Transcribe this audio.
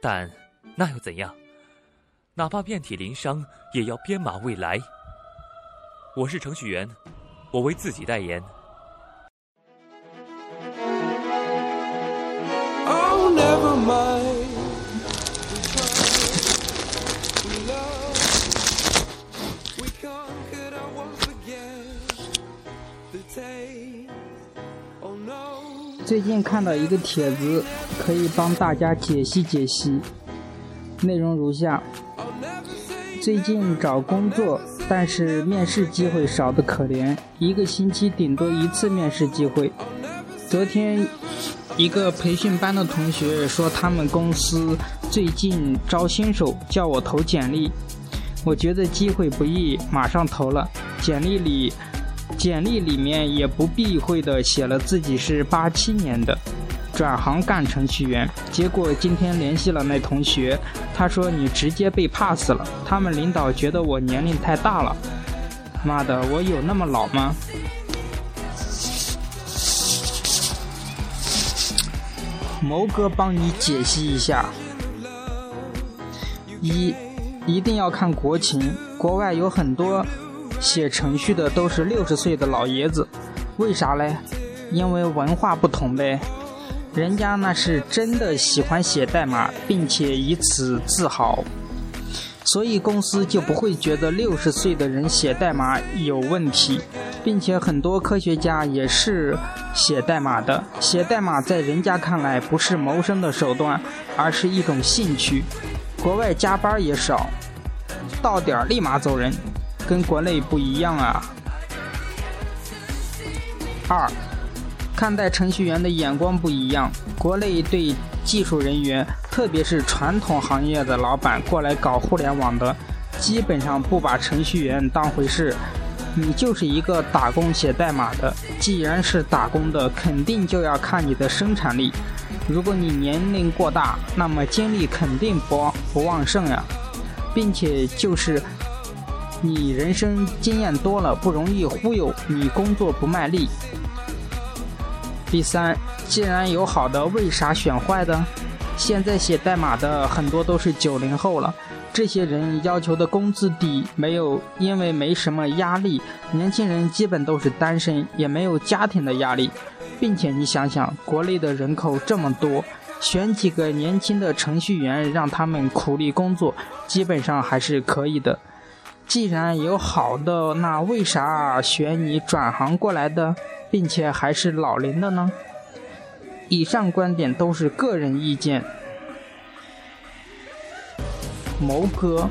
但那又怎样？哪怕遍体鳞伤，也要编码未来。我是程序员，我为自己代言。最近看到一个帖子，可以帮大家解析解析。内容如下：最近找工作，但是面试机会少得可怜，一个星期顶多一次面试机会。昨天，一个培训班的同学说他们公司最近招新手，叫我投简历。我觉得机会不易，马上投了。简历里。简历里面也不避讳的写了自己是八七年的，转行干程序员。结果今天联系了那同学，他说你直接被 pass 了。他们领导觉得我年龄太大了。妈的，我有那么老吗？谋哥帮你解析一下：一，一定要看国情，国外有很多。写程序的都是六十岁的老爷子，为啥嘞？因为文化不同呗。人家那是真的喜欢写代码，并且以此自豪，所以公司就不会觉得六十岁的人写代码有问题，并且很多科学家也是写代码的。写代码在人家看来不是谋生的手段，而是一种兴趣。国外加班也少，到点立马走人。跟国内不一样啊。二，看待程序员的眼光不一样。国内对技术人员，特别是传统行业的老板过来搞互联网的，基本上不把程序员当回事。你就是一个打工写代码的，既然是打工的，肯定就要看你的生产力。如果你年龄过大，那么精力肯定不不旺盛呀，并且就是。你人生经验多了，不容易忽悠你，工作不卖力。第三，既然有好的，为啥选坏的？现在写代码的很多都是九零后了，这些人要求的工资低，没有因为没什么压力。年轻人基本都是单身，也没有家庭的压力，并且你想想，国内的人口这么多，选几个年轻的程序员让他们苦力工作，基本上还是可以的。既然有好的，那为啥选你转行过来的，并且还是老林的呢？以上观点都是个人意见。谋哥。